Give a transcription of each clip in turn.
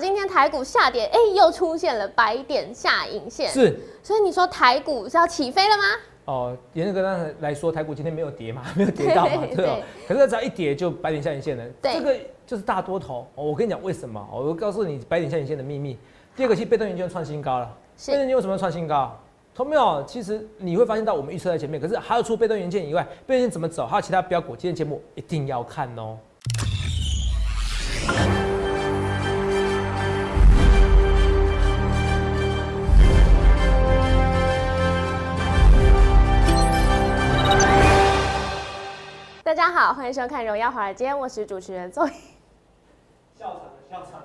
今天台股下跌，哎，又出现了白点下影线，是，所以你说台股是要起飞了吗？哦，严格上来说，台股今天没有跌嘛，没有跌到嘛，对吧？可是只要一跌就白点下影线了，这个就是大多头。我跟你讲为什么？我告诉你白点下影线的秘密。第二个是被动元件创新高了，被动元件为什么要创新高？同没有？其实你会发现到我们预测在前面，可是还有除被动元件以外，被动元件怎么走？还有其他标股，今天节目一定要看哦。大家好，欢迎收看《荣耀华尔街》，我是主持人周。笑场的笑场，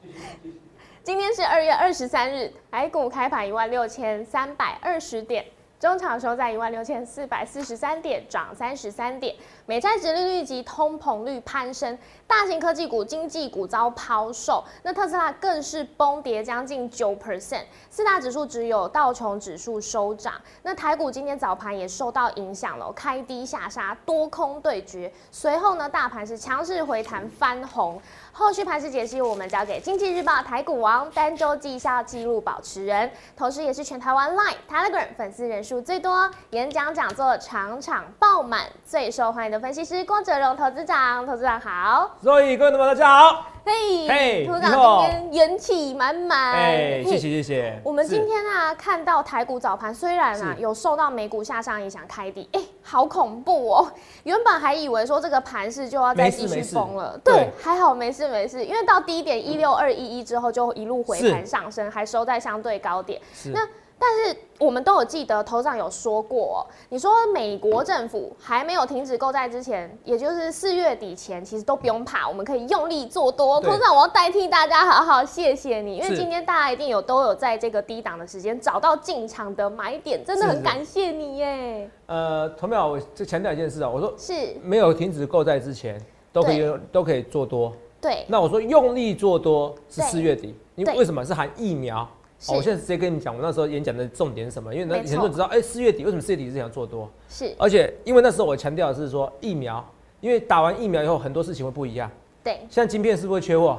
继续继续。今天是二月二十三日，台股开盘一万六千三百二十点。中场收在一万六千四百四十三点，涨三十三点。美债殖利率及通膨率攀升，大型科技股、经济股遭抛售。那特斯拉更是崩跌将近九 percent。四大指数只有道琼指数收涨。那台股今天早盘也受到影响了，开低下杀，多空对决。随后呢，大盘是强势回弹翻红。后续盘势解析，我们交给经济日报台股王、单周绩效记录保持人，同时也是全台湾 Line、Telegram 粉丝人数最多、演讲讲座场场爆满、最受欢迎的分析师郭哲荣投资长。投资长好，所以各位朋友大家好。嘿，嘿，投资长今天元气满满。哎，谢谢谢谢。我们今天啊，看到台股早盘虽然啊有受到美股下上影响开低，哎，好恐怖哦！原本还以为说这个盘势就要再继续崩了，对，还好没事没事，因为到低点一六二一一之后就一路回盘上升，还收在相对高点。那但是我们都有记得，头上有说过，你说美国政府还没有停止购债之前，也就是四月底前，其实都不用怕，我们可以用力做多。头上我要代替大家好好谢谢你，因为今天大家一定有都有在这个低档的时间找到进场的买点，真的很感谢你耶。呃，头秒，我就强调一件事啊，我说是没有停止购债之前，都可以都可以做多。对，那我说用力做多是四月底，因为为什么是含疫苗？我现在直接跟你讲，我那时候演讲的重点是什么？因为那很多人知道，哎，四月底为什么四月底是想做多？是，而且因为那时候我强调的是说疫苗，因为打完疫苗以后很多事情会不一样。对，像晶片是不是会缺货？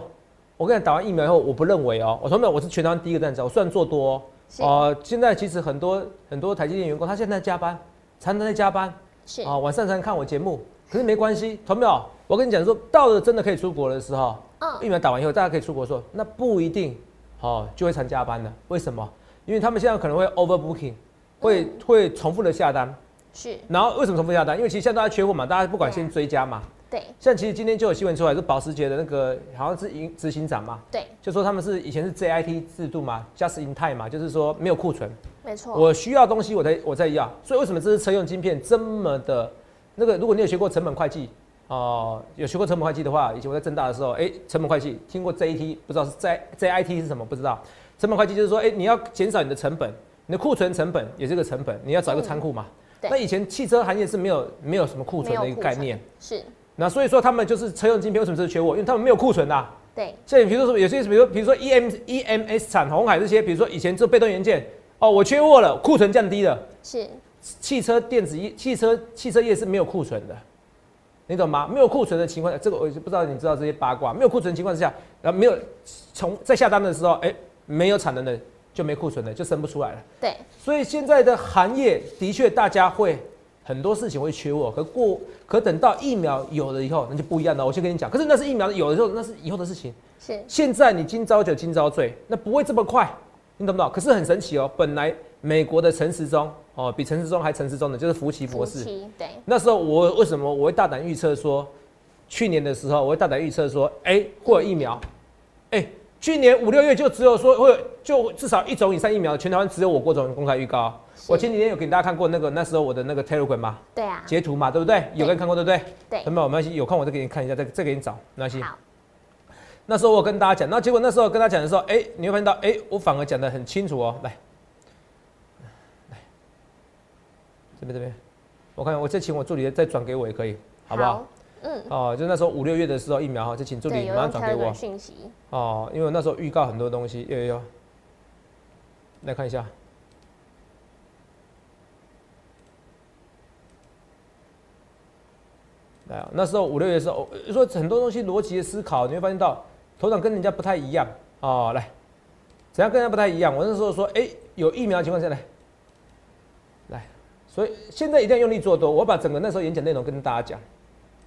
我跟你打完疫苗以后，我不认为哦，我从来我是全台湾第一个站子，我虽然做多哦，现在其实很多很多台积电员工他现在加班，常常在加班，是啊，晚上才能看我节目，可是没关系，同没有？我跟你讲说，到了真的可以出国的时候，嗯，疫苗打完以后大家可以出国的时候，那不一定。哦，就会常加班的。为什么？因为他们现在可能会 overbooking，会会重复的下单。是。然后为什么重复下单？因为其实现在大家缺货嘛，大家不管先追加嘛。对。像其实今天就有新闻出来，是保时捷的那个好像是营执行长嘛。对。就说他们是以前是 JIT 制度嘛，just in time 嘛，就是说没有库存。没错。我需要东西我才我再要，所以为什么这是车用晶片这么的？那个如果你有学过成本会计。哦，有学过成本会计的话，以前我在正大的时候，哎，成本会计听过 JT，不知道是 J JIT 是什么，不知道。成本会计就是说，哎，你要减少你的成本，你的库存成本也是个成本，你要找一个仓库嘛。那以前汽车行业是没有没有什么库存的一个概念。是。那所以说他们就是车用晶片为什么是缺货？因为他们没有库存呐。对。所以比如说有些，比如说比如说 EM EMS 产红海这些，比如说以前做被动元件，哦，我缺货了，库存降低了。是。汽车电子业、汽车汽车业是没有库存的。你懂吗？没有库存的情况下，这个我就不知道你知道这些八卦。没有库存情况之下，然后没有从在下单的时候，哎，没有产能的就没库存了就生不出来了。对，所以现在的行业的确大家会很多事情会缺货，可过可等到疫苗有了以后，那就不一样了。我先跟你讲，可是那是疫苗有的时候，那是以后的事情。是，现在你今朝酒今朝醉，那不会这么快，你懂不懂？可是很神奇哦，本来美国的陈时中。哦，比陈时中还陈时中的，就是福奇博士。对。那时候我为什么我会大胆预测说，去年的时候我会大胆预测说，哎，会有疫苗。哎，去年五六月就只有说会就至少一种以上疫苗，全台湾只有我郭总公开预告。我前几天有给大家看过那个那时候我的那个 Telegram 吗？对啊。截图嘛，对不对？有人看过对不对？对。有没有没关系，有空我再给你看一下，再再给你找没关系。好。那时候我跟大家讲，那结果那时候跟他讲的时候，哎，你会发现到，哎，我反而讲的很清楚哦，来。这边这边，我看我再请我助理再转给我也可以，好不好？嗯。哦，就那时候五六月的时候疫苗哈，就请助理马上转给我。讯息。哦，因为那时候预告很多东西，有有有。来看一下。来啊，那时候五六月的时候，说很多东西逻辑的思考，你会发现到头长跟人家不太一样哦，来，怎样跟人家不太一样？我那时候说，哎、有疫苗的情况下来，来，所以现在一定要用力做多。我把整个那时候演讲内容跟大家讲，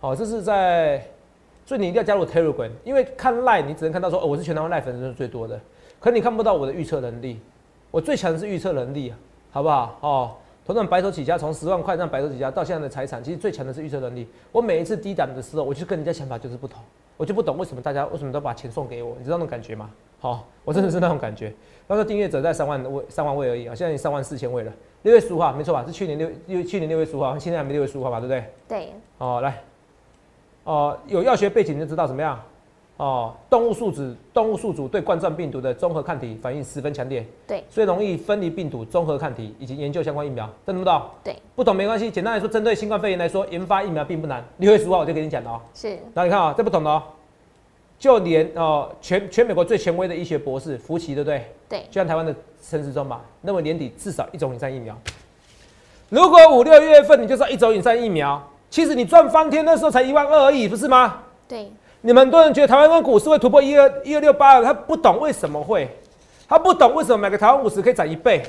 哦，这是在，所以你一定要加入 Telegram，因为看 Line 你只能看到说，哦，我是全台湾 Line 粉丝最多的，可你看不到我的预测能力，我最强的是预测能力，好不好？哦。头长白手起家，从十万块让白手起家到现在的财产，其实最强的是预测能力。我每一次低档的时候，我就跟人家想法就是不同，我就不懂为什么大家为什么都把钱送给我，你知道那种感觉吗？好、我真的是那种感觉。那时候订阅者在三万位三万位而已啊，现在三万四千位了。六月十五号没错吧？是去年六六去年六月十五号，现在还没六月十五号吧？对不对？对，哦，来，哦，有药学背景就知道怎么样。哦，动物宿主动物宿主对冠状病毒的综合抗体反应十分强烈，对，所以容易分离病毒综合抗体以及研究相关疫苗，懂不懂？对，不懂没关系。简单来说，针对新冠肺炎来说，研发疫苗并不难。六月十五号我就给你讲了哦。是，那你看啊、这不懂的哦。就连哦，全全美国最权威的医学博士福奇，对不对？对，就像台湾的陈时中吧，认为年底至少一种以上疫苗。如果五六月份你就是要一种以上疫苗，其实你赚翻天，那时候才一万二而已，不是吗？对，你们很多人觉得台湾跟股市会突破一二一二六八，他不懂为什么会，他不懂为什么买个台湾五十可以涨一倍，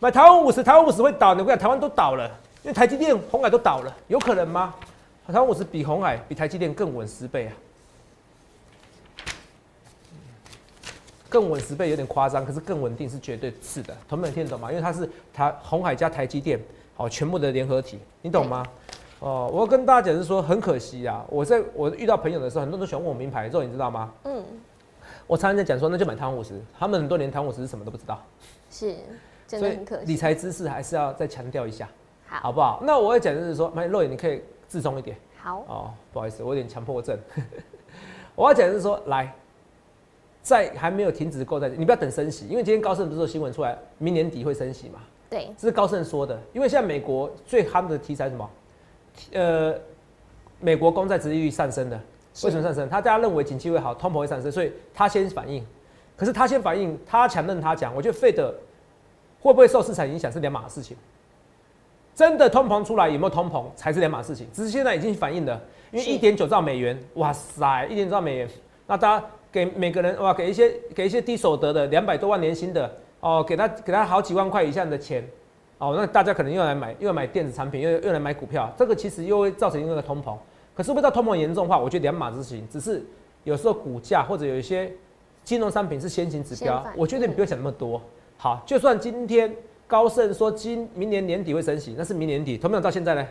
买台湾五十，台湾五十会倒，你不讲台湾都倒了，因为台积电、红海都倒了，有可能吗？台湾五十比红海、比台积电更稳十倍啊，更稳十倍有点夸张，可是更稳定是绝对是的，同学们听得懂吗？因为它是台红海加台积电，好全部的联合体，你懂吗？哦，我要跟大家讲是说，很可惜啊，我在我遇到朋友的时候，很多人都喜欢问我名牌，之后你知道吗？嗯，我常常在讲说，那就买台湾五十，他们很多连台湾五十是什么都不知道，是，真所以的很可惜。理财知识还是要再强调一下，好，好不好？那我要讲的是说，买肉眼你可以自重一点好，哦，不好意思，我有点强迫症。我要讲的是说，来，在还没有停止购债，你不要等升息，因为今天高盛不是有新闻出来，明年底会升息嘛？对，这是高盛说的，因为现在美国最夯的题材是什么？呃，美国公债殖利率上升的，是为什么上升？他大家认为景气会好，通膨会上升，所以他先反应。可是他先反应，他强任他讲，我觉得费德会不会受市场影响是两码事情。真的通膨出来有没有通膨才是两码事情，只是现在已经反映了，因为一点九兆美元，哇塞，一点九兆美元，那大家给每个人哇，给一些给一些低所得的两百多万年薪的哦，给他给他好几万块以下的钱，哦，那大家可能又来买又来买电子产品，又又来买股票，这个其实又会造成一个通膨。可是会不知道通膨严重化？我觉得两码事情，只是有时候股价或者有一些金融商品是先行指标，我觉得你不要想那么多。好，就算今天高盛说今明年年底会升息，那是明年底，同没有到现在呢？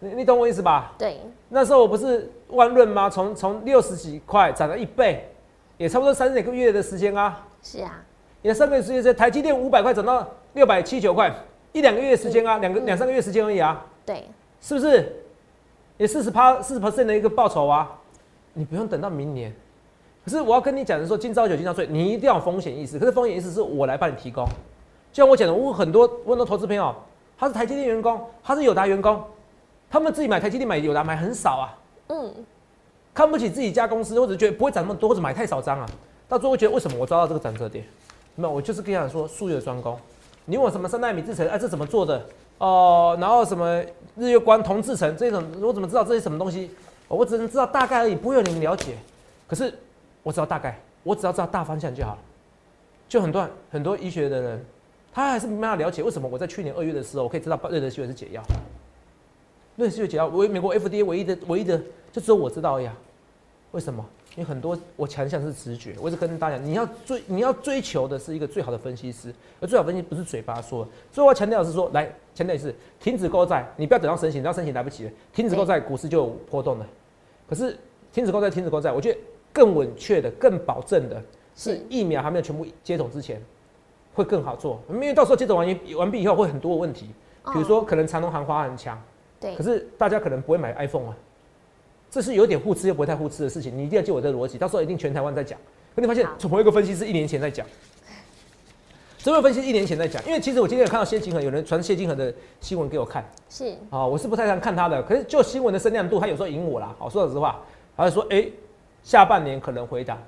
你你懂我意思吧？对，那时候我不是万润吗？从从六十几块涨了一倍，也差不多三个月的时间啊。是啊，也三个月时间，台积电五百块涨到六百七九块，一两个月时间啊，两个嗯两三个月时间而已啊，对，是不是？也四十趴四十 percent 的一个报酬啊，你不用等到明年。可是我要跟你讲的说，今朝有今朝醉，你一定要有风险意识。可是风险意识是我来帮你提供。就像我讲的，我很多我很多投资朋友，他是台积电员工，他是友达员工，他们自己买台积电买友达买很少啊，嗯，看不起自己家公司，或者觉得不会涨那么多，或者买太少张啊，到最后会觉得为什么我抓到这个转折点？没有，我就是跟你讲说术业有专攻。你问我什么三纳米制程，啊，这怎么做的？哦、然后什么日月光、同制程这种，我怎么知道这是什么东西？我只能知道大概而已，不会有你们了解。可是我只要大概，我只要知道大方向就好了。就很多很多医学的人，他还是没办法了解为什么我在去年二月的时候，我可以知道瑞德西韦是解药。瑞德西韦解药，唯美国 FDA 唯一的唯一的就只有我知道呀。为什么？因为很多我强项是直觉，我一直跟大家讲，你要追你要追求的是一个最好的分析师，而最好分析不是嘴巴说的。所以我要强调的是说，来强调的是停止购债，你不要等到申请，等到申请来不及了，停止购债，股市就有波动了。可是停止购债，停止购债，我觉得更稳确的、更保证的是是疫苗还没有全部接种之前，会更好做，因为到时候接种完完毕以后会很多的问题，比如说可能长隆行花很强。对可，是大家可能不会买 iPhone 啊，这是有点互斥又不会太互斥的事情。你一定要记我这个逻辑，到时候一定全台湾在讲。可你发现好同一个分析师一年前在讲，同一个分析师一年前在讲，因为其实我今天有看到谢金河有人传谢金河的新闻给我看是，啊，我是不太想看他的，可是就新闻的声量度，他有时候赢我啦。好，说老实话，他就说，哎、下半年可能回档，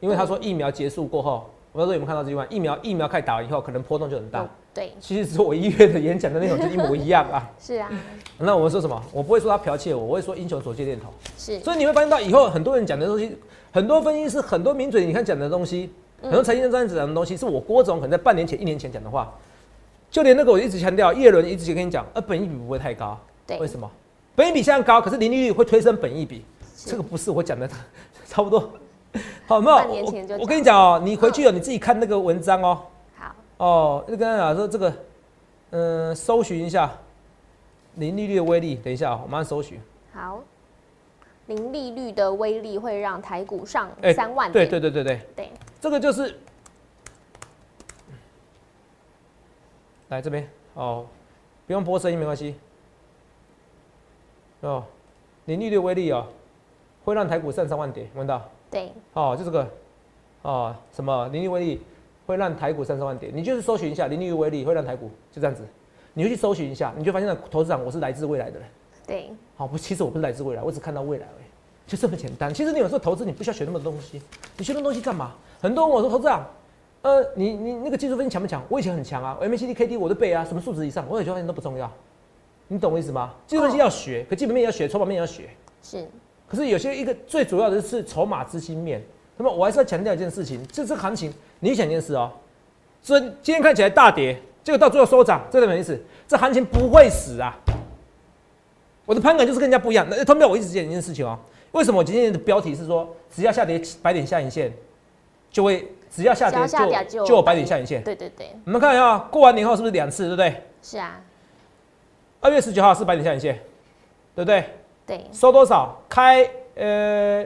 因为他说疫苗结束过后，我不知道有没有看到这句话，疫苗疫苗开始打完以后，可能波动就很大。哦对，其实我一月的演讲的内容就一模一样啊。是啊，那我们说什么？我不会说他剽窃我，我会说英雄所见略同。是，所以你会发现到以后很多人讲的东西，很多分析师、很多名嘴，你看讲的东西，很多财经专家讲的东西，是我郭总可能在半年前、一年前讲的话。就连那个我一直强调，叶伦一直跟你讲，呃，本益比不会太高。对为什么？本益比现在高，可是零利率会推升本益比，是这个不是我讲的，差不多。好，没有我我跟你讲哦，你回去哦，你自己看那个文章哦。好，哦，就跟他讲说这个，嗯、搜寻一下零利率的威力。等一下、哦，我马上搜寻。好，零利率的威力会让台股上哎三万对点，对对对对，对这个就是，来这边哦，不用播声音没关系。哦，零利率威力哦，会让台股上三万点，闻到？对哦，就这个，哦，什么零利率威力会让台股三十万点？你就是搜寻一下零利率威力会让台股就这样子，你就去搜寻一下，你就发现了投资长我是来自未来的人。对好，不，其实我不是来自未来，我只看到未来而已，就这么简单。其实你有时候投资，你不需要学那么多东西，你学那么多东西干嘛？很多人问我说，投资长，呃，你你那个技术分析强不强？我以前很强啊，MACD、KD 我都背啊，什么数值以上，我也觉得都不重要。你懂我意思吗？技术分析要学，可基本面也要学，筹码面也要学。是，可是有些一个最主要的是筹码资金面。那么我还是要强调一件事情，就这次行情，你想一件事哦，所以今天看起来大跌，结果到最后收涨，这代表意思，这行情不会死啊。我的盘感就是跟人家不一样。那同样我一直讲一件事情哦，为什么我今天的标题是说，只要下跌百点下影线，就会只要下跌就就就有百点下影线。对对对，你们看一下，过完年后是不是两次，对不对？是啊，二月十九号是百点下影线，对不对？对收多少？开呃，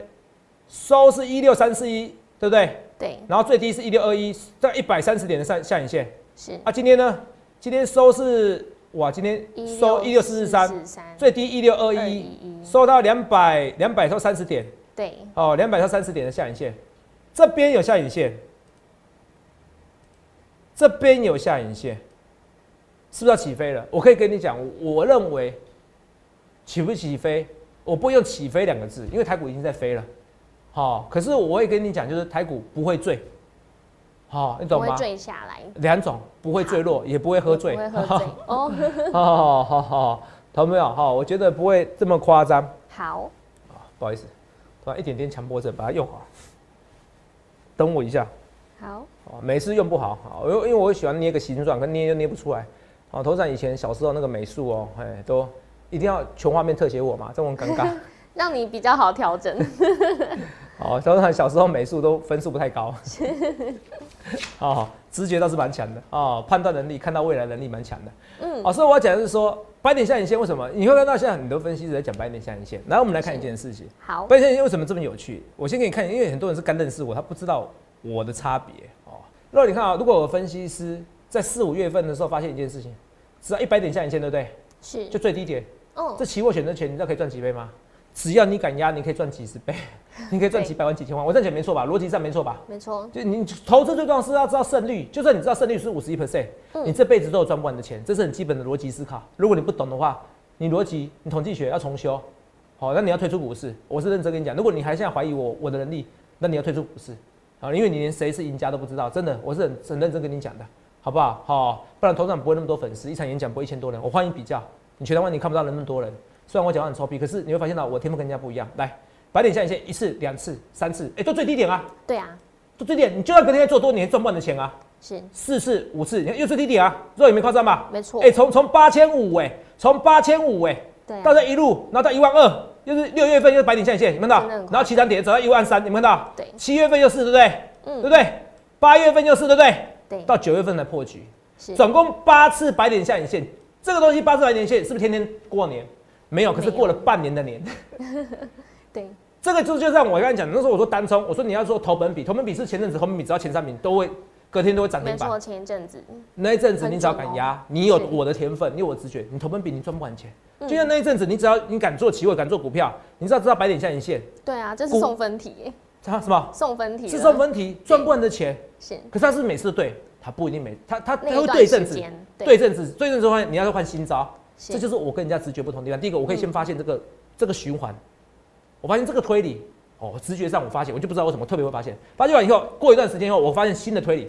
收是一六三四一，对不对？对然后最低是一六二一，在一百三十点的上下影线。是啊，今天呢？今天收是哇，今天收一六四四三，最低一六二一，收到两百两百收三十点对哦，两百收三十点的下影线，这边有下影线，这边有下影线，是不是要起飞了？我可以跟你讲，我认为起不起飞，我不用起飞两个字，因为台股已经在飞了。好、可是我会跟你讲，就是台股不会坠。好、你不会懂吗？坠下来，两种不会坠落，也不会喝醉。不会喝醉哦。好 好好，懂没有？好，我觉得不会这么夸张。好，不好意思，突然一点点强迫症，把它用好。等我一下，好，哦，每次用不好，好，因为因为我喜欢捏个形状，可捏又捏不出来。哦，头长以前小时候那个美术哦，哎，都一定要全画面特写我嘛，这种很尴尬。让你比较好调整。哦，头长小时候美术都分数不太高。哦，直觉倒是蛮强的哦，判断能力、看到未来能力蛮强的。嗯，哦，所以我要讲的是说，白点下影线为什么你会看到现在很多分析师在讲白点下影线？然后我们来看一件事情，好，白点下影线为什么这么有趣？我先给你看，因为很多人是刚认识我，他不知道我的差别哦。如果你看啊，如果我分析师在四五月份的时候发现一件事情，只要一百点下影线，对不对？是，就最低点，嗯这，期货选择权你知道可以赚几倍吗？只要你敢压，你可以赚几十倍，你可以赚几百万、几千万。我这样讲没错吧？逻辑上没错吧？没错，就你投资最重要是要知道胜率，就算你知道胜率是五十一 percent，嗯你这辈子都有赚不完的钱，这是很基本的逻辑思考。如果你不懂的话，你逻辑、你统计学要重修，好，那你要退出股市。我是认真跟你讲，如果你还现在怀疑我我的能力，那你要退出股市，啊，因为你连谁是赢家都不知道，真的，我是很很认真跟你讲的，好不好？好，不然头场不会那么多粉丝，一场演讲不会一千多人，我欢迎比较，你全台湾你看不到那么多人，虽然我讲话很臭屁，可是你会发现到我天赋跟人家不一样。来，白点下影线一次、两次、三次，哎、都最低点啊。对啊，做最低点，你就算隔天再做多，你也赚不完的钱啊！是四次、五次，你看又最低点啊，肉也没夸张吧？没错哎、，从从八千五哎，从八千五哎，对啊到这一路，然后到一万二，又是六月份又是白点下影线，你们看到然后起涨点走到一万三，你们看到？对七月份又是对不对？嗯对不对？八月份又是对不对？对，到九月份才破局，是总共八次白点下影线，这个东西八十来年线是不是天天过年？没有，可是过了半年的年。对，这个就就像我刚才讲的，那时候我说单冲，我说你要说投本比，投本比是前阵子投本比只要前三名都会隔天都会涨停板。没错，前一阵子，那一阵子你只要敢压，你有我的天分，你有我的直觉，你投本比你赚不完钱。嗯就像那一阵子，你只要你敢做期货，敢做股票，你知道知道白点下影线，对啊，这是送分题耶，它什么？送分题是送分题，赚不完的钱。是可是他是每次都对，他不一定每他他他会对阵子，对阵子，对阵子的话，你要换新招。这就是我跟人家直觉不同的地方。第一个，我可以先嗯发现这个、这个循环，我发现这个推理，哦，直觉上我发现，我就不知道为什么特别会发现。发现完以后，过一段时间以后，我发现新的推理，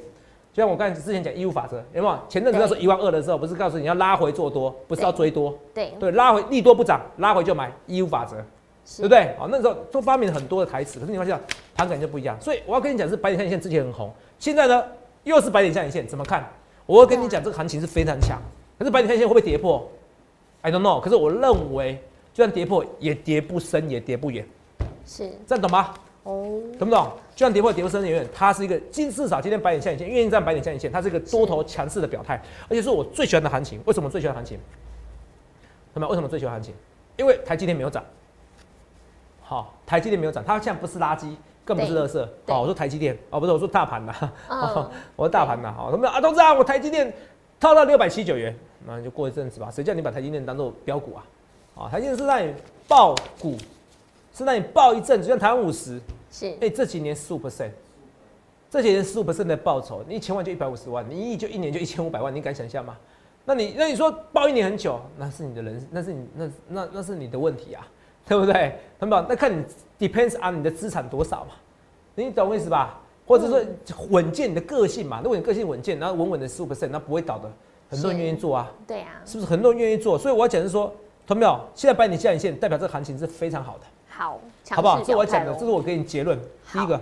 就像我刚才之前讲义务法则，有没有？前阵子要说一万二的时候，不是告诉你要拉回做多，不是要追多，对对，拉回利多不涨，拉回就买，义务法则，对不对？好，那时候都发明了很多的台词，可是你发现盘感就不一样。所以我要跟你讲，是白点线之前很红，现在呢又是白点下影线，怎么看？我会跟你讲，这个行情是非常强，可是白点下影线会不会跌破？I don't know。可是我认为，就算跌破，也跌不深，也跌不远，是这样懂吗？哦，懂不懂？就算跌破跌不深也远，它是一个今至少今天白点下影线，愿意站白点下影线，它是一个多头强势的表态，而且是我最喜欢的行情。为什么最喜欢行情？那么为什么最喜欢行情？因为台积电没有涨。好，台积电没有涨，它现在不是垃圾，更不是垃圾。对好，我说台积电，哦，不是，我说大盘呐，嗯 我说大盘呐。好，他们啊，董事长，我台积电套到六百七九元，那你就过一阵子吧。谁叫你把台积电当做标股啊？啊，台积电是让你爆股，是让你爆一阵，就像台湾五十，是哎、这几年十五 percent，这几年十五 percent 的报酬，你一千万就一百五十万，你一亿就一年就一千五百万，你敢想象吗？那你那你说报一年很久，那是你的人，那是你那那那是你的问题啊，对不对？懂不懂？那看你 depends on 你的资产多少嘛，你懂我意思吧？或者说稳健你的个性嘛，如果你个性稳健，然后稳稳的十五 percent，那不会倒的，很多人是愿意做啊。对啊，是不是很多人愿意做？所以我要讲的是说，同没有？现在摆你下影线，代表这个行情是非常好的。好，好不好？这我讲的，这是我给你结论。第一个，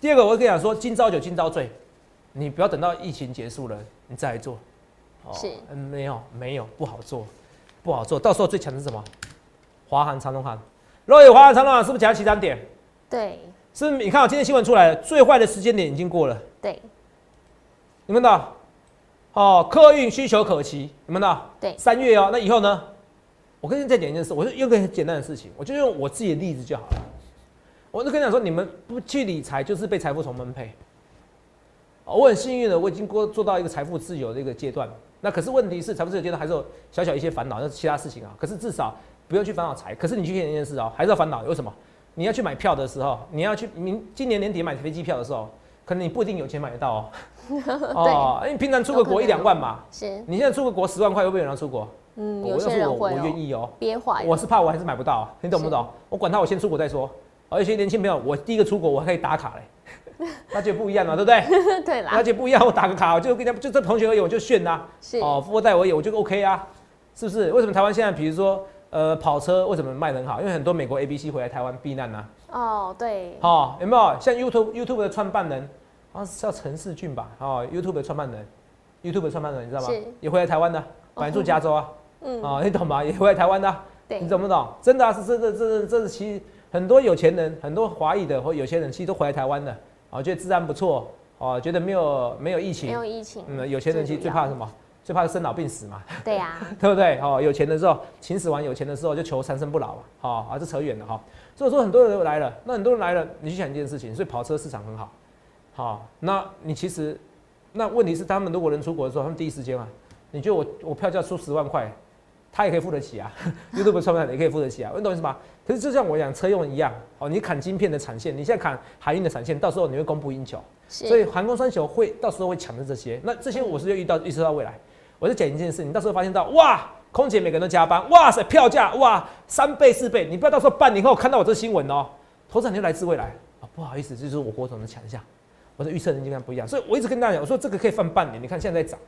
第二个，我会跟你讲说，今朝酒今朝醉，你不要等到疫情结束了你再来做。哦是嗯，没有没有，不好做，不好做。到时候最强的是什么？华航、长龙航。若有华航、长龙航，是不是讲起涨点？对是？你看我，今天新闻出来了，最坏的时间点已经过了，对你们的哦，客运需求可期，你们的对三月哦，那以后呢？我跟你再讲一件事，我就用个很简单的事情，我就用我自己的例子就好了。我就跟你讲说，你们不去理财，就是被财富重分配。哦我很幸运的，我已经过做到一个财富自由的一个阶段。那可是问题是，财富自由阶段还是有小小一些烦恼，那是其他事情啊。可是至少不用去烦恼财。可是你去想一件事哦，还是要烦恼。为什么？你要去买票的时候，你要去明今年年底买飞机票的时候，可能你不一定有钱买得到哦。哦，因平常出个国一两万嘛，是，你现在出个国十万块，会不会有人要出国？嗯，我有些要是我，我人会哦，愿意哦。憋坏了，我是怕我还是买不到、啊，你懂不懂？我管他，我先出国再说。而且年轻朋友，我第一个出国我还可以打卡嘞，那就不一样了，对不对？对啦那，就不一样，我打个卡，我就跟人家就这同学而已，我就炫呐、是哦，富二代而言，我就 OK 啊，是不是？为什么台湾现在比如说呃跑车为什么卖得很好？因为很多美国 A B C 回来台湾避难呐、哦，对，哦，有没有像 YouTube YouTube 的创办人，啊是叫陈世俊吧？哦，YouTube 的创办人，YouTube 的创办人，你知道吗？也回来台湾的，本来住加州啊，嗯，啊、你懂吗？也回来台湾的啊、对你，懂不懂？真的啊，是这这这这是其实很多有钱人，很多华裔的或有钱人，其实都回来台湾的，啊，觉得治安不错，哦，觉得没有没有疫情没情，有疫情，嗯，有钱人其实最怕什么？最怕生老病死嘛，对呀，对不对？哦，有钱的时候，秦始皇有钱的时候就求长生不老嘛，好、啊，这扯远了哈、所以说很多人都来了，那很多人来了，你去想一件事情，所以跑车市场很好，好、那你其实，那问题是他们如果能出国的时候，他们第一时间啊，你觉得我我票价出十万块，他也可以付得起啊，YouTube 创办人也可以付得起啊，你懂我意思吗？可是就像我讲车用一样，哦，你砍晶片的产线，你现在砍海运的产线，到时候你会供不应求，所以航空三雄会到时候会抢着这些，那这些我是就遇到预测到未来，我就讲一件事，你到时候发现到哇，空姐每个人都加班，哇塞，票价哇三倍四倍，你不要到时候半年后看到我这新闻哦，投资人就来自未来啊，不好意思，这就是我国总的强项，我的预测人就跟他不一样，所以我一直跟大家讲，我说这个可以放半年，你看现在在涨。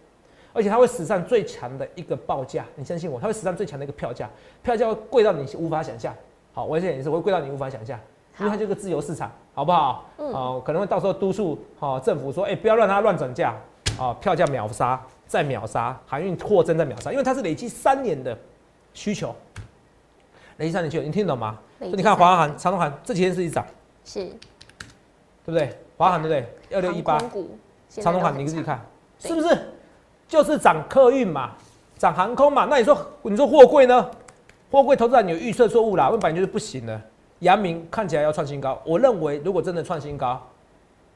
而且它会史上最强的一个报价，你相信我，它会史上最强的一个票价，票价会贵到你无法想象。好，我现在也是会贵到你无法想象，因为它就是个自由市场，好不好？嗯哦，可能会到时候督促好、政府说，哎、不要让它乱涨价，啊，票价秒杀，再秒杀，航运货真在秒杀，因为它是累积三年的需求，累积三年需求，你听得懂吗？累所以你看华航、长隆航这几天是一涨，是对不对？华航对不对？二六一八长隆航你自己看，是不是？就是涨客运嘛，涨航空嘛。那你说你说货柜呢？货柜投资你有预测错误啦，问本来就是不行的。阳明看起来要创新高，我认为如果真的创新高，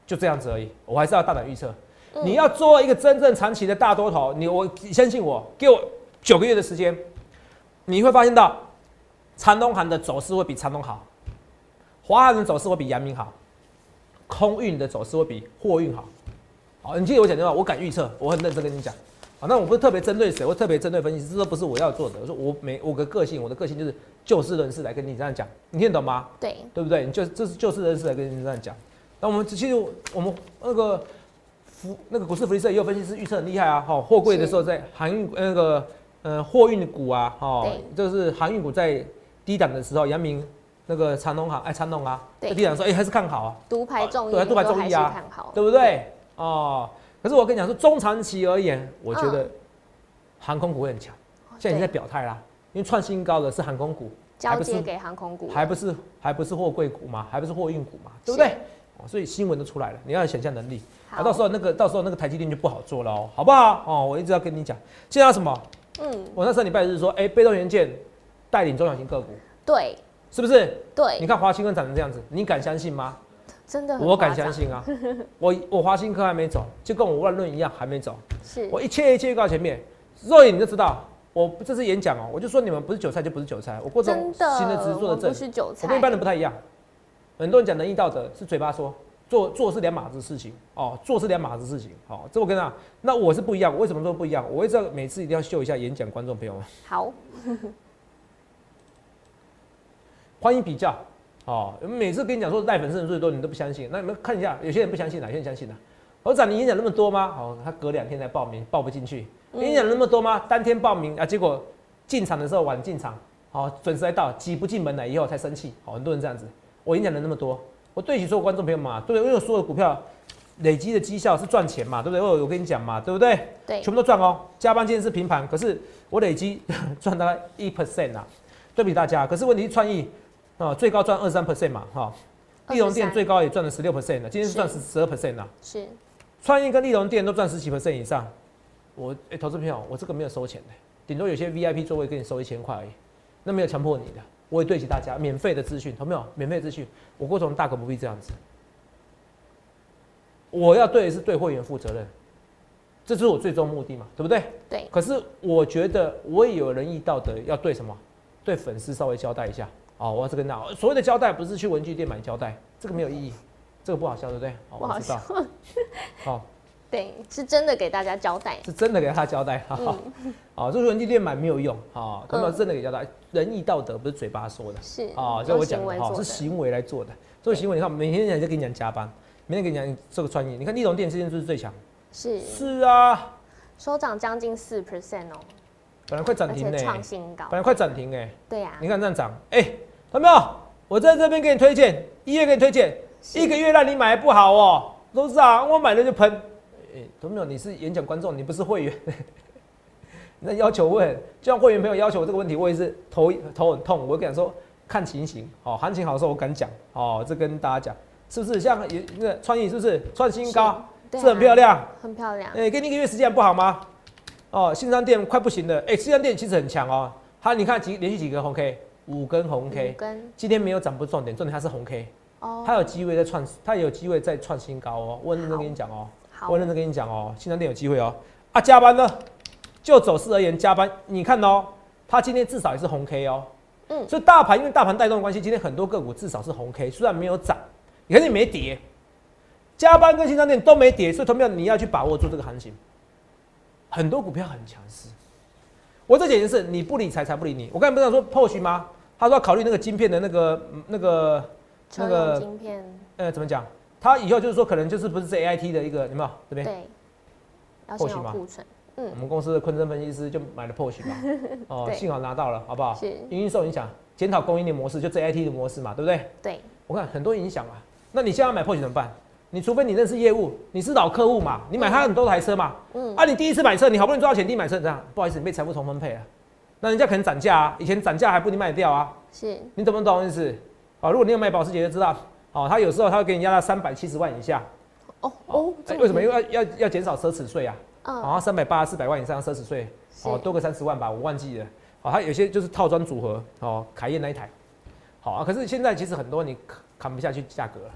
就这样子而已。我还是要大胆预测。你要做一个真正长期的大多头，你我相信我，给我九个月的时间，你会发现到长东航的走势会比长东好，华航的走势会比阳明好，空运的走势会比货运好。好，你记得我讲的话，我敢预测，我很认真跟你讲。好，那我不是特别针对谁，我特别针对分析师，这都不是我要做的。我说我每我的个性，我的个性就是就事论事来跟你这样讲，你听得懂吗？对，对不对？你就这是就事论事来跟你这样讲。那我们其实我们那个福那个股市福利社也有分析师预测很厉害啊，哈，货柜的时候在航运那个呃货运股啊，哈对，就是航运股在低档的时候，阳明那个长隆行哎长隆啊，在低档说哎还是看好啊，独排众议，对啊独排众议啊看好，对不对？哦，可是我跟你讲说中长期而言，我觉得航空股会很强，现在已经在表态啦，因为创新高的是航空股，交接给航空股了，还不是还不是货柜股嘛，还不是货运股嘛，对不对？哦，所以新闻都出来了，你要有想象能力。啊，好到时候那个到时候那个台积电就不好做了哦，好不好？哦，我一直要跟你讲，现在什么？嗯，我那上礼拜日说，哎、被动元件带领中小型个股，对是不是？对你，看华兴科涨成这样子，你敢相信吗？真的很我敢相，信啊！我我华兴科还没走，就跟我万润一样还没走，是我一切一切预告前面，肉眼你就知道，我这次演讲哦，我就说你们不是韭菜就不是韭菜，我过这种真的，新的值做的正我们不，是韭菜，我跟一般人不太一样，很多人讲仁义道德是嘴巴说，做做是两码子事情哦，做是两码子事情哦。这我跟你讲，那我是不一样，我为什么说不一样？我会知道每次一定要秀一下演讲，观众朋友们好，欢迎比较哦。每次跟你讲说带粉丝人最多，你都不相信，那你们看一下，有些人不相信，哪些人相信呢、我长你演讲那么多吗？哦，他隔两天才报名，报不进去。嗯演讲那么多吗？当天报名啊，结果进场的时候晚进场，好、准时来到，挤不进门来以后才生气。好、很多人这样子。我演讲了那么多，我对起所有观众朋友嘛，对不对？因为我所有的股票累积的绩效是赚钱嘛，对不对？我我跟你讲嘛，对不对？对全部都赚哦。加班今天是平盘，可是我累积 赚大概一 percent 啊，对比大家。可是问题是创意啊，最高赚二三 percent 嘛，哈、利隆店最高也赚了十六 percent 了，今天是是赚十十二 percent 啊。是创意跟利隆店都赚十几 percent 以上，我哎、投资朋友，我这个没有收钱的，顶多有些 VIP 座位给你收一千块而已，那没有强迫你的，我也对起大家免费的资讯，懂没有？免费的资讯，我郭总大可不必这样子，我要对的是对会员负责任，这是我最终目的嘛，对不对？对，可是我觉得我也有仁义道德，要对什么？对粉丝稍微交代一下哦，我要这个那所谓的交代不是去文具店买胶带，这个没有意义，这个不好笑，对不对？哦不好我知道，好、对，是真的给大家交代，是真的给他交代，哈、哈。嗯，啊，这个文具店买没有用，啊，他们嗯真的给交代，仁义道德不是嘴巴说的，是啊，这我用讲的哈，是行为来做的，这个行为你看，每天人家跟你讲加班，每天跟你讲这个创业，你看立隆店今天就是最强，是。是啊，收涨将近四 percent 哦，本来快涨停呢，创新高。本，来快涨停哎，对呀，你看这样涨，哎，看到没有？我在这边给你推荐，一月给你推荐，一个月让你买不好哦，都是啊，我买了就喷。哎，都没有，你是演讲观众，你不是会员。那要求问，就像会员朋友要求我这个问题，我也是头头很痛。我跟他说，看情形，哦，行情好的时候我敢讲，哦，这跟大家讲，是不是？像也那个创意是不是创新高，是很漂亮？很漂亮，哎、给你一个月时间不好吗？哦，新商店快不行了。哎、新商店其实很强哦，它你看几连续几个红 K，五根红 K，、五根今天没有涨不是重点，重点它是红 K，哦，它有机会再创，它有机会再创新高哦。我认真跟你讲哦，好我很认真跟你讲哦，新商店有机会哦。啊，加班呢？就走势而言，加班你看哦，它今天至少也是红 K 哦。嗯所以大盘因为大盘带动的关系，今天很多个股至少是红 K，虽然没有涨，你看你没跌，加班跟新商店都没跌，所以同样你要去把握住这个行情。很多股票很强势，我这简直是你不理财，财不理你。我刚才不是讲说 POSH 吗？他说要考虑那个晶片的那个嗯那个那个用晶片，呃怎么讲？他以后就是说可能就是不是这 AIT 的一个有没有这边？对，要先库存，我嗯，们公司的坤真分析师就买了 POS 嘛，哦，幸好拿到了，好不好？是营运受影响，检讨供应链模式，就这 AIT 的模式嘛，对不对？对，我看很多影响啊。那你现在要买 POS 怎么办？你除非你认识业务，你是老客户嘛，你买他很多台车嘛，嗯，啊，你第一次买车，你好不容易赚到钱，第一买车这样，不好意思，你被财富重分配了。那人家可能涨价啊，以前涨价还不一定卖得掉啊，是你懂不懂意思？啊，如果你有买保时捷就知道，哦，他有时候他会给你压到三百七十万以下，哦哦，为什么？因为要要要减少奢侈税啊，嗯，然后三百八四百万以上的奢侈税，哦，多个三十万吧，我忘记了。哦，他有些就是套装组合，哦，凯宴那一台，好啊。可是现在其实很多你砍砍不下去价格了，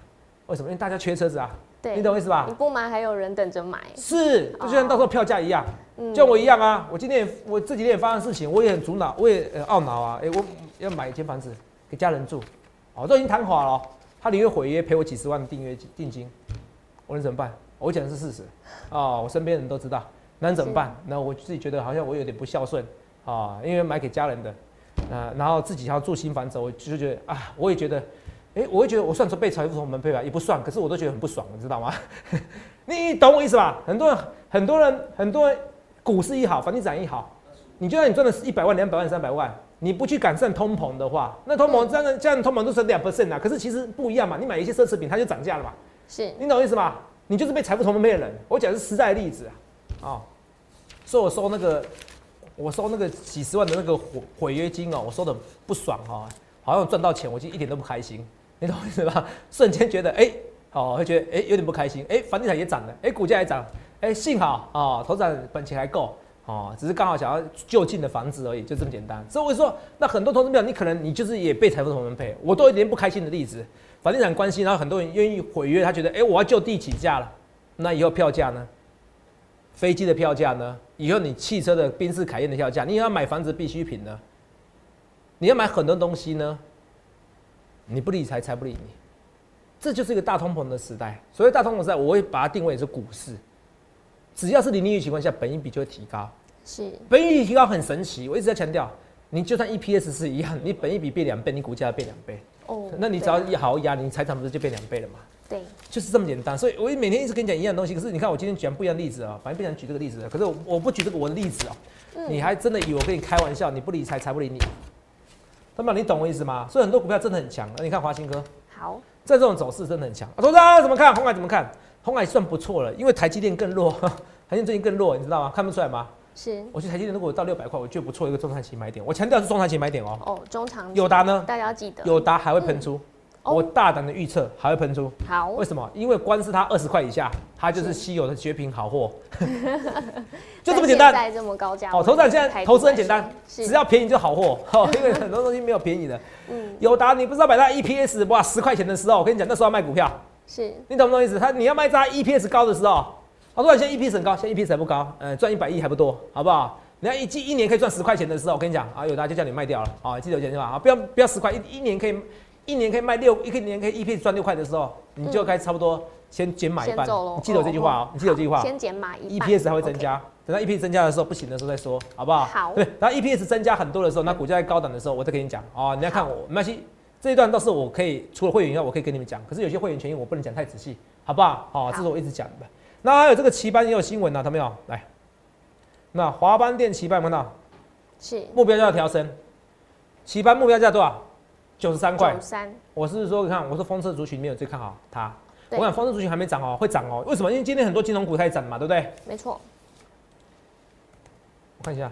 为什么？因为大家缺车子啊，对，你懂我意思吧你？不买还有人等着买，是，就像到时候票价一样，嗯，就像我一样啊。我今天也我这几天也发生事情，我也很阻挠，我也呃懊恼啊。哎、我要买一间房子给家人住，哦，都已经谈好了哦，他宁愿毁约赔我几十万的订约定金，我能怎么办？我讲的是事实啊、我身边人都知道，那能怎么办？那我自己觉得好像我有点不孝顺啊，因为买给家人的，呃，然后自己还要住新房子，我就觉得啊，我也觉得，哎，我会觉得我算说被财富同门配吧，也不算，可是我都觉得很不爽，你知道吗？你懂我意思吧？很多人，很多人，很多人，股市一好，房地产一好，你就算你赚的是一百万、两百万、三百万，你不去改善通膨的话，那通膨这样这样通膨都是两 percent 啊，可是其实不一样嘛，你买一些奢侈品，它就涨价了嘛，是。你懂我意思吗？你就是被财富同门配的人，我讲的是实在的例子啊，哦，所以我收那个。我收那个几十万的那个毁毁约金哦，我收的不爽哦，好像赚到钱，我就一点都不开心，你懂我意思吧？瞬间觉得哎，哦，会觉得哎有点不开心，哎，房地产也涨了，哎，股价也涨，哎，幸好啊，投资本钱还够哦，只是刚好想要就近的房子而已，就这么简单。所以我说，那很多投资票，你可能你就是也被财富同分配，我都有点不开心的例子，房地产关系，然后很多人愿意毁约，他觉得哎，我要就地起价了，那以后票价呢？飞机的票价呢？以后你汽车的宾士凯宴的票价，你要买房子必需品呢？你要买很多东西呢？你不理财，财不理你，这就是一个大通膨的时代。所谓大通膨时代，我会把它定位是股市。只要是零利率情况下，本益比就会提高。是，本益比提高很神奇。我一直在强调，你就算 EPS 是一样，你本益比变两倍，你股价要变两倍。哦，那你只要一好压，你财产不是就变两倍了吗？对，就是这么简单，所以我每天一直跟你讲一样东西。可是你看，我今天讲不一样例子啊，反正不想举这个例子。可是我我不举这个我的例子啊，你还真的以为我跟你开玩笑？你不理财，财不理你。那么，你懂我意思吗？所以很多股票真的很强。那你看华兴哥，好，在这种走势真的很强。投资啊，怎么看？红海怎么看？红海算不错了，因为台积电更弱，台积电最近更弱，你知道吗？看不出来吗？是。我觉得台积电如果到六百块，我觉得不错，一个中长期买点。我强调是中长期买点哦。哦，中长。友达呢？大家要记得。友达还会喷出。我大胆的预测还会喷出，好，为什么？因为光是它二十块以下，它就是稀有的绝品好货，就这么简单。在这么高价，哦，投资现在投资很简单，只要便宜就好货，哦，因为很多东西没有便宜的。嗯，友达你不知道买它 EPS 哇十块钱的时候，我跟你讲那时候要卖股票，是你懂不懂意思？他你要卖它 EPS 高的时候，他说现在 EPS 很高，现在 EPS 还不高，呃，赚一百亿还不多，好不好？你要一季一年可以赚十块钱的时候，我跟你讲啊，友达就叫你卖掉了，啊，记得钱是吧啊，不要不要十块一一年可以。一年可以卖六，一个年可以 EPS 赚六块的时候，你就该差不多先减买一半。你记得我这句话哦，你记得这句话。先减买一半。EPS 还会增加，等到 EPS 增加的时候不行的时候再说，好不好？好。对，然后 EPS 增加很多的时候，那股价在高档的时候，我再跟你讲啊。你要看我没关系，这一段倒是我可以除了会员以外，我可以跟你们讲。可是有些会员权益我不能讲太仔细，好不好？好，这是我一直讲的。那还有这个旗班也有新闻啊，他没有？来，那华邦电旗班有看到？是。目标价调升，旗班目标价多少？九十三块，三。我是说，你看，我说风车族群里面有最看好它。我想风车族群还没涨哦，会涨哦。为什么？因为今天很多金融股开始涨嘛，对不对？没错。我看一下，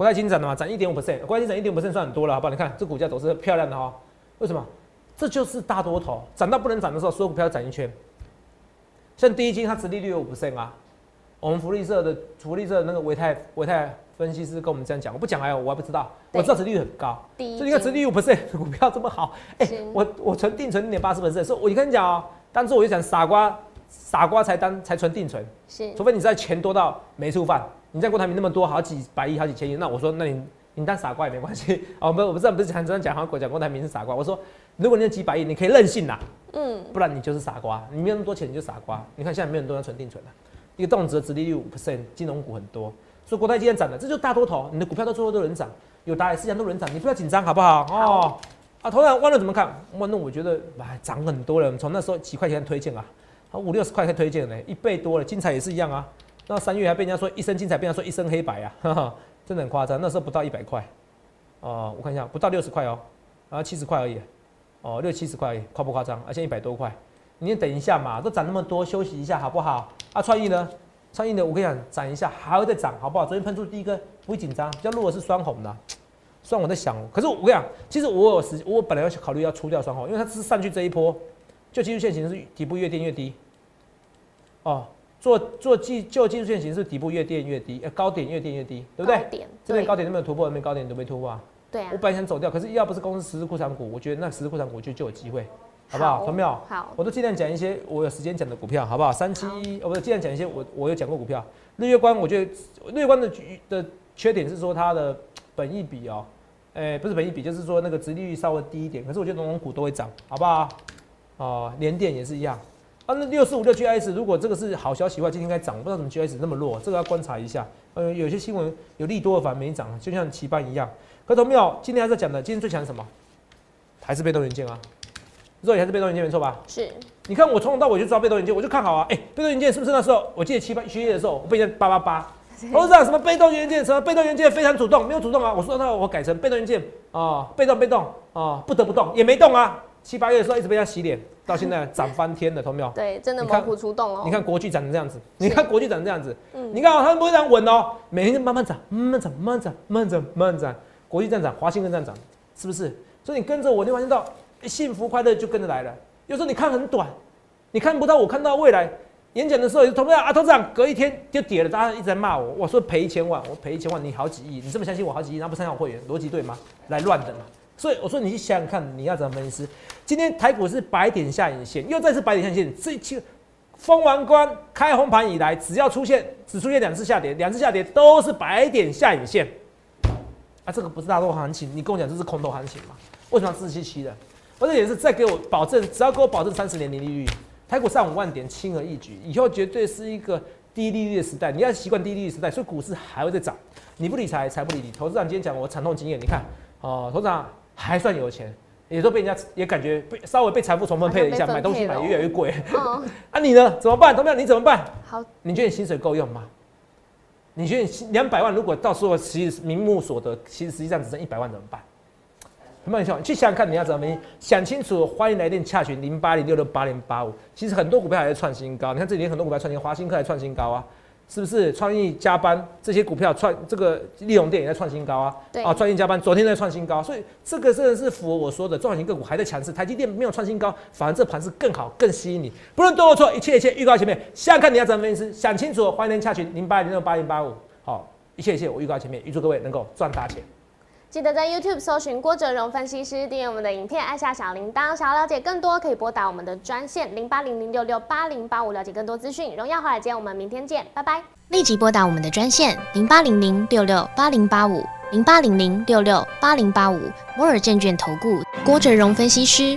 国泰金涨的嘛？涨一点五 percent，国泰金涨一点五 percent 算很多了，好不好？你看这股价走势漂亮的哈。为什么？这就是大多头涨到不能涨的时候，所有股票涨一圈。像第一金，它殖利率有五 percent 啊。我们福利社的福利社那个维泰维泰。分析师跟我们这样讲，我不讲哎，我还不知道。我知道殖利率很高，所以你看殖利率五 percent 股票这么好。哎，我我存定存零点八四 percent，所以我跟你讲哦，当初我就讲傻瓜，傻瓜才当才存定存，是，除非你在钱多到没处放，你在国台民那么多，好几百亿、好几千亿，那我说，那你你当傻瓜也没关系。哦，不，我不知道，不是常常讲好像讲国台民是傻瓜。我说，如果你有几百亿，你可以任性啦，嗯，不然你就是傻瓜，你没有那么多钱你就傻瓜。你看现在没有很多人存定存了，一个动辄殖利率五 percent，金融股很多。所以国泰今天涨了，这就是大多头，你的股票到最后都能涨，有达也是一样都能涨，你不要紧张好不好？哦，啊，头然万润怎么看？万润我觉得哎涨很多了，从那时候几块钱推荐啊，好五六十块可以推荐呢，一倍多了。精彩也是一样啊，那三月还被人家说一身精彩，被人家说一身黑白啊，哈哈，真的很夸张。那时候不到一百块，哦，我看一下，不到六十块哦，啊七十块而已，哦六七十块而已，夸不夸张？而且一百多块，你等一下嘛，都涨那么多，休息一下好不好？啊，创意呢？创意的，我跟你讲，涨一下还会再涨，好不好？昨天喷出第一个不会紧张，比较弱的是双红的。虽然我在想，可是我跟你讲，其实我有时我本来要考虑要出掉双红，因为它是上去这一波，就技术线型是底部越垫越低。哦，做做技就技术线型是底部越垫越低，呃高点越垫越低，对不对？点这边高点都没有突破，那边高点都没突破啊。对啊。我本来想走掉，可是要不是公司实质库藏股，我觉得那实质库藏股就就有机会。好不好？有没有？好，我都尽量讲一些我有时间讲的股票，好不好？三七一，我不是尽量讲一些我我有讲过股票。日月光，我觉得日月光的的缺点是说它的本益比哦，哎，不是本益比，就是说那个殖利率稍微低一点。可是我觉得龙龙股都会涨，好不好？哦，联电也是一样。啊，那六四五六 GIS 如果这个是好消息的话，今天应该涨，不知道怎么 GIS 那么弱，这个要观察一下。呃，有些新闻有利多的反而没涨，就像奇班一样。可同有今天还在讲的，今天最强什么？还是被动元件啊？肉也还是被动元件没错吧？是。你看我从头到尾就知道被动元件，我就看好啊。哎、被动元件是不是那时候？我记得七八七月的时候，我被人家八八八。董事长什么被动元件？什么被动元件非常主动，没有主动啊。我说那我改成被动元件啊，被动被动啊，不得不动也没动啊。七八月的时候一直被他洗脸，到现在涨翻天了，同没有？对，真的你看猛虎出动哦。你看国巨涨成这样子，你看国巨涨成这样子，你看、哦、它不会这样稳哦，每天就慢慢涨，慢慢涨，慢慢涨，慢慢涨，慢慢涨。国际站涨，华兴跟站涨，是不是？所以你跟着我，你发现到幸福快乐就跟着来了。有时候你看很短，你看不到我看到未来。演讲的时候，有同事啊，董事长隔一天就跌了，大家一直在骂我，我说赔一千万，我赔一千万，你好几亿，你这么相信我好几亿，然后不参加我会员，逻辑对吗？来乱的嘛。所以我说你去想想看，你要怎么分析？今天台股是白点下影线，又再次白点下影线，这期封完关开红盘以来，只要出现只出现两次下跌，两次下跌都是白点下影线。啊，这个不是大多行情，你跟我讲这是空头行情嘛？为什么要四七七的？我这也是再给我保证，只要给我保证三十年零利率，台股上五万点轻而易举，以后绝对是一个低利率的时代。你要习惯低利率时代，所以股市还会再涨。你不理财，财不理你。投资长今天讲我惨痛经验，你看哦，投资长还算有钱，也都被人家也感觉被稍微被财富重分配了一下，买东西买越来越贵。哦，啊，你呢？怎么办？同没有？你怎么办？好，你觉得你薪水够用吗？你觉得你两百万如果到时候其实名目所得，其实实际上只剩一百万怎么办？有没有想去想想看你要怎么想清楚，欢迎来电洽询零八零六六八零八五。其实很多股票还在创新高，你看这几天很多股票创新，华新科还创新高啊，是不是？创意加班这些股票创这个利隆店也在创新高啊，对啊，创意加班昨天在创新高，所以这个真的是符合我说的中小型个股还在强势，台积电没有创新高，反而这盘是更好更吸引你。不论对或错，一切一切预告前面，想想看你要怎么分析，想清楚，欢迎您洽询零八零六八零八五。好，一切一切我预告前面，预祝各位能够赚大钱。记得在 YouTube 搜寻郭哲荣分析师，订阅我们的影片，按下小铃铛。想要了解更多，可以拨打我们的专线零八零零六六八零八五，了解更多资讯。荣耀华尔街，我们明天见，拜拜。立即拨打我们的专线零八零零六六八零八五零八零零六六八零八五摩尔证券投顾郭哲荣分析师。